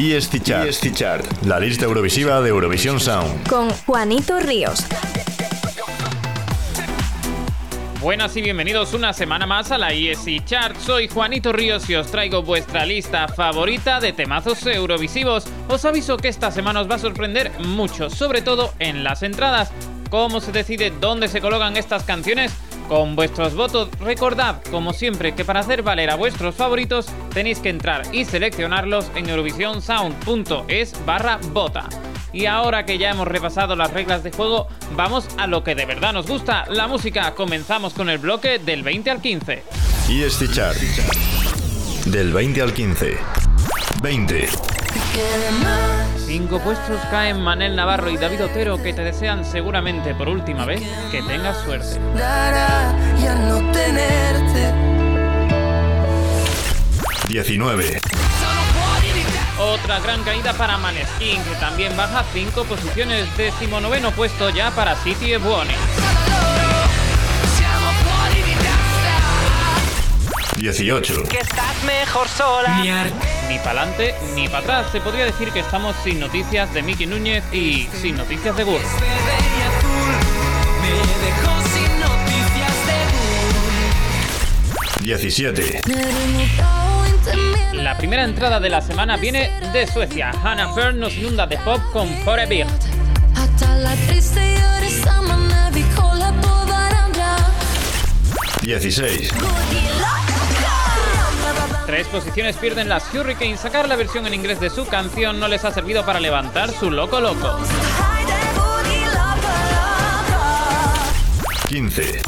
Y Chart. La lista eurovisiva de Eurovisión Sound. Con Juanito Ríos. Buenas y bienvenidos una semana más a la ESC Chart. Soy Juanito Ríos y os traigo vuestra lista favorita de temazos eurovisivos. Os aviso que esta semana os va a sorprender mucho, sobre todo en las entradas. ¿Cómo se decide dónde se colocan estas canciones? Con vuestros votos, recordad, como siempre, que para hacer valer a vuestros favoritos tenéis que entrar y seleccionarlos en eurovisionsound.es barra vota. Y ahora que ya hemos repasado las reglas de juego, vamos a lo que de verdad nos gusta, la música. Comenzamos con el bloque del 20 al 15. Y este chart. Del 20 al 15. 20. Cinco puestos caen Manel Navarro y David Otero que te desean seguramente por última vez que tengas suerte. 19. Otra gran caída para Maneskin que también baja cinco posiciones. noveno puesto ya para City Buoni. 18. Que estás mejor sola. Ni para adelante ni para atrás. Se podría decir que estamos sin noticias de Miki Núñez y sin noticias de Gur. 17. La primera entrada de la semana viene de Suecia. Hannah Fern nos inunda de pop con Forever. 16. Tres posiciones pierden las Hurricanes. Sacar la versión en inglés de su canción no les ha servido para levantar su loco loco. 15.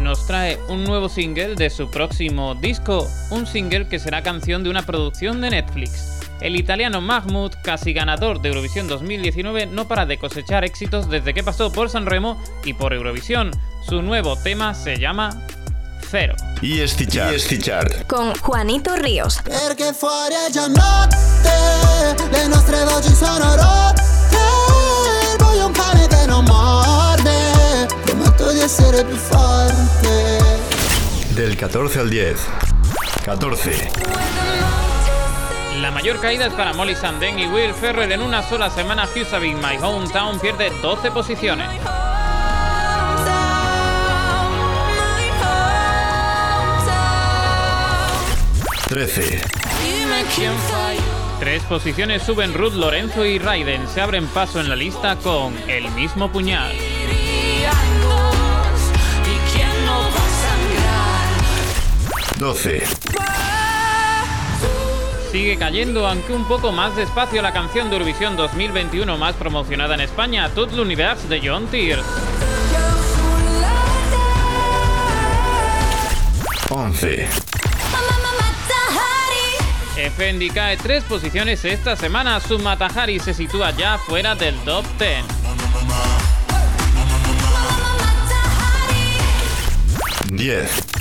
Nos trae un nuevo single de su próximo disco, un single que será canción de una producción de Netflix. El italiano Mahmoud, casi ganador de Eurovisión 2019, no para de cosechar éxitos desde que pasó por San Remo y por Eurovisión. Su nuevo tema se llama Cero. Y Chart. Con Juanito Ríos. Del 14 al 10. 14. La mayor caída es para Molly Sanden y Will Ferrell en una sola semana. Husavik, My Hometown, pierde 12 posiciones. 13. Tres posiciones suben Ruth Lorenzo y Raiden. Se abren paso en la lista con el mismo puñal. 12. Sigue cayendo, aunque un poco más despacio, la canción de Eurovisión 2021 más promocionada en España, Tout l'univers de John Tears. 11. Effendi cae tres posiciones esta semana. Su Matahari se sitúa ya fuera del top 10. 10.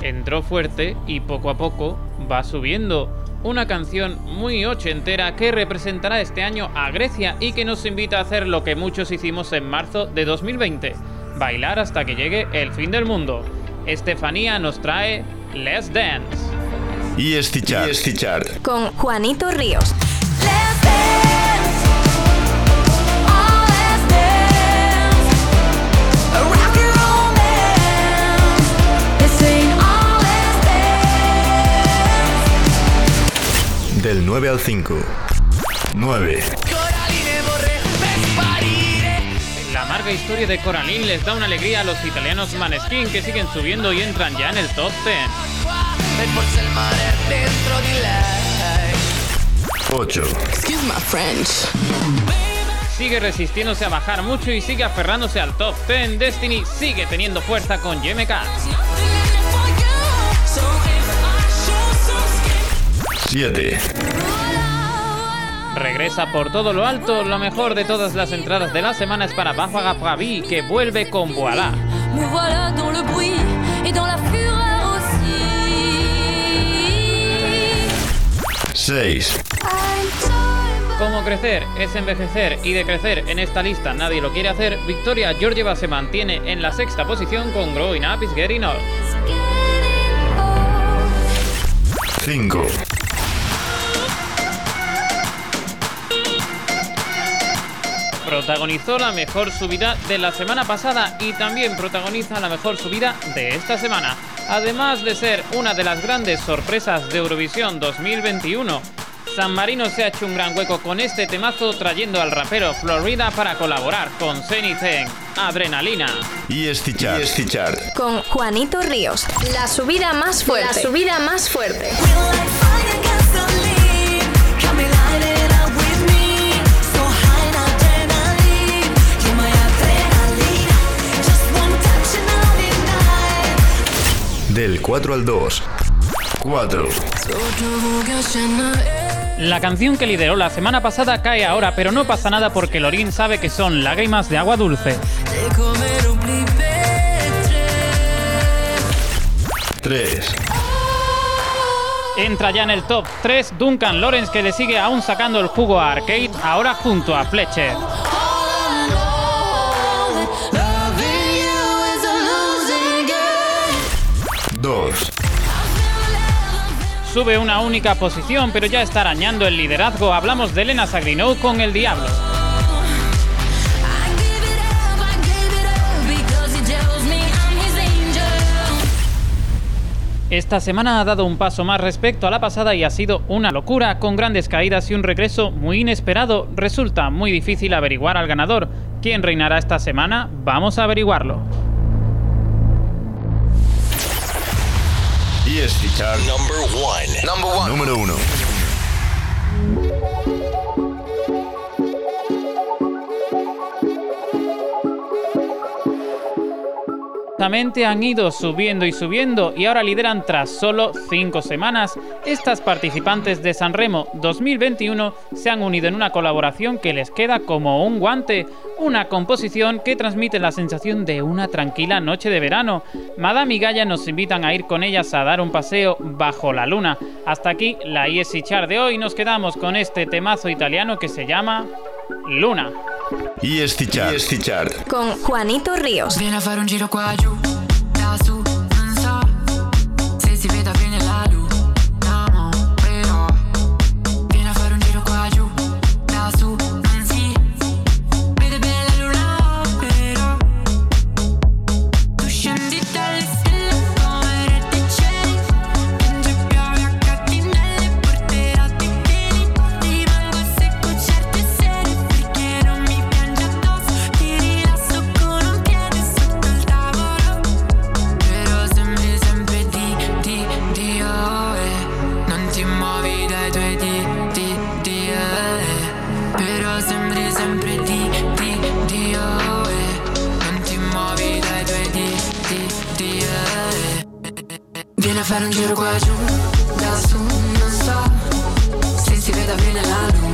entró fuerte y poco a poco va subiendo. Una canción muy ochentera que representará este año a Grecia y que nos invita a hacer lo que muchos hicimos en marzo de 2020, bailar hasta que llegue el fin del mundo. Estefanía nos trae Let's Dance. Y Chart. Con Juanito Ríos. Del 9 al 5. 9. La amarga historia de Coraline les da una alegría a los italianos Maneskin que siguen subiendo y entran ya en el top 10. 8. Sigue resistiéndose a bajar mucho y sigue aferrándose al top 10. Destiny sigue teniendo fuerza con YMK. 7. Regresa por todo lo alto, lo mejor de todas las entradas de la semana es para Barbara Pravi, que vuelve con Voilà. 6. Como crecer es envejecer y de crecer en esta lista nadie lo quiere hacer, Victoria Georgieva se mantiene en la sexta posición con Growing Up is Getting Old. 5. Protagonizó la mejor subida de la semana pasada y también protagoniza la mejor subida de esta semana. Además de ser una de las grandes sorpresas de Eurovisión 2021, San Marino se ha hecho un gran hueco con este temazo trayendo al rapero Florida para colaborar con Zen Adrenalina. Y Estichar. Y Estichar. Con Juanito Ríos. La subida más fuerte. La subida más fuerte. Del 4 al 2. 4. La canción que lideró la semana pasada cae ahora, pero no pasa nada porque Lorin sabe que son lágrimas de agua dulce. 3. Entra ya en el top 3 Duncan Lawrence que le sigue aún sacando el jugo a Arcade, ahora junto a Fletcher. Sube una única posición, pero ya está arañando el liderazgo. Hablamos de Elena Sagrinou con el Diablo. Esta semana ha dado un paso más respecto a la pasada y ha sido una locura, con grandes caídas y un regreso muy inesperado. Resulta muy difícil averiguar al ganador. ¿Quién reinará esta semana? Vamos a averiguarlo. ESC Chart Number one. Number one. Número uno. Han ido subiendo y subiendo y ahora lideran tras solo 5 semanas. Estas participantes de San Remo 2021 se han unido en una colaboración que les queda como un guante, una composición que transmite la sensación de una tranquila noche de verano. Madame y Gaia nos invitan a ir con ellas a dar un paseo bajo la luna. Hasta aquí la ESI Char de hoy, nos quedamos con este temazo italiano que se llama Luna. Y estichar. Y Con Juanito Ríos. Viene a fare un giro qua giù, muovi dai tuoi di di, eh. Però sembri sempre di, di, di, oh, eh. Non ti muovi dai tuoi di di, eh. Vieni a fare un giro qua giù, da su, non so. Se si vede bene la luce.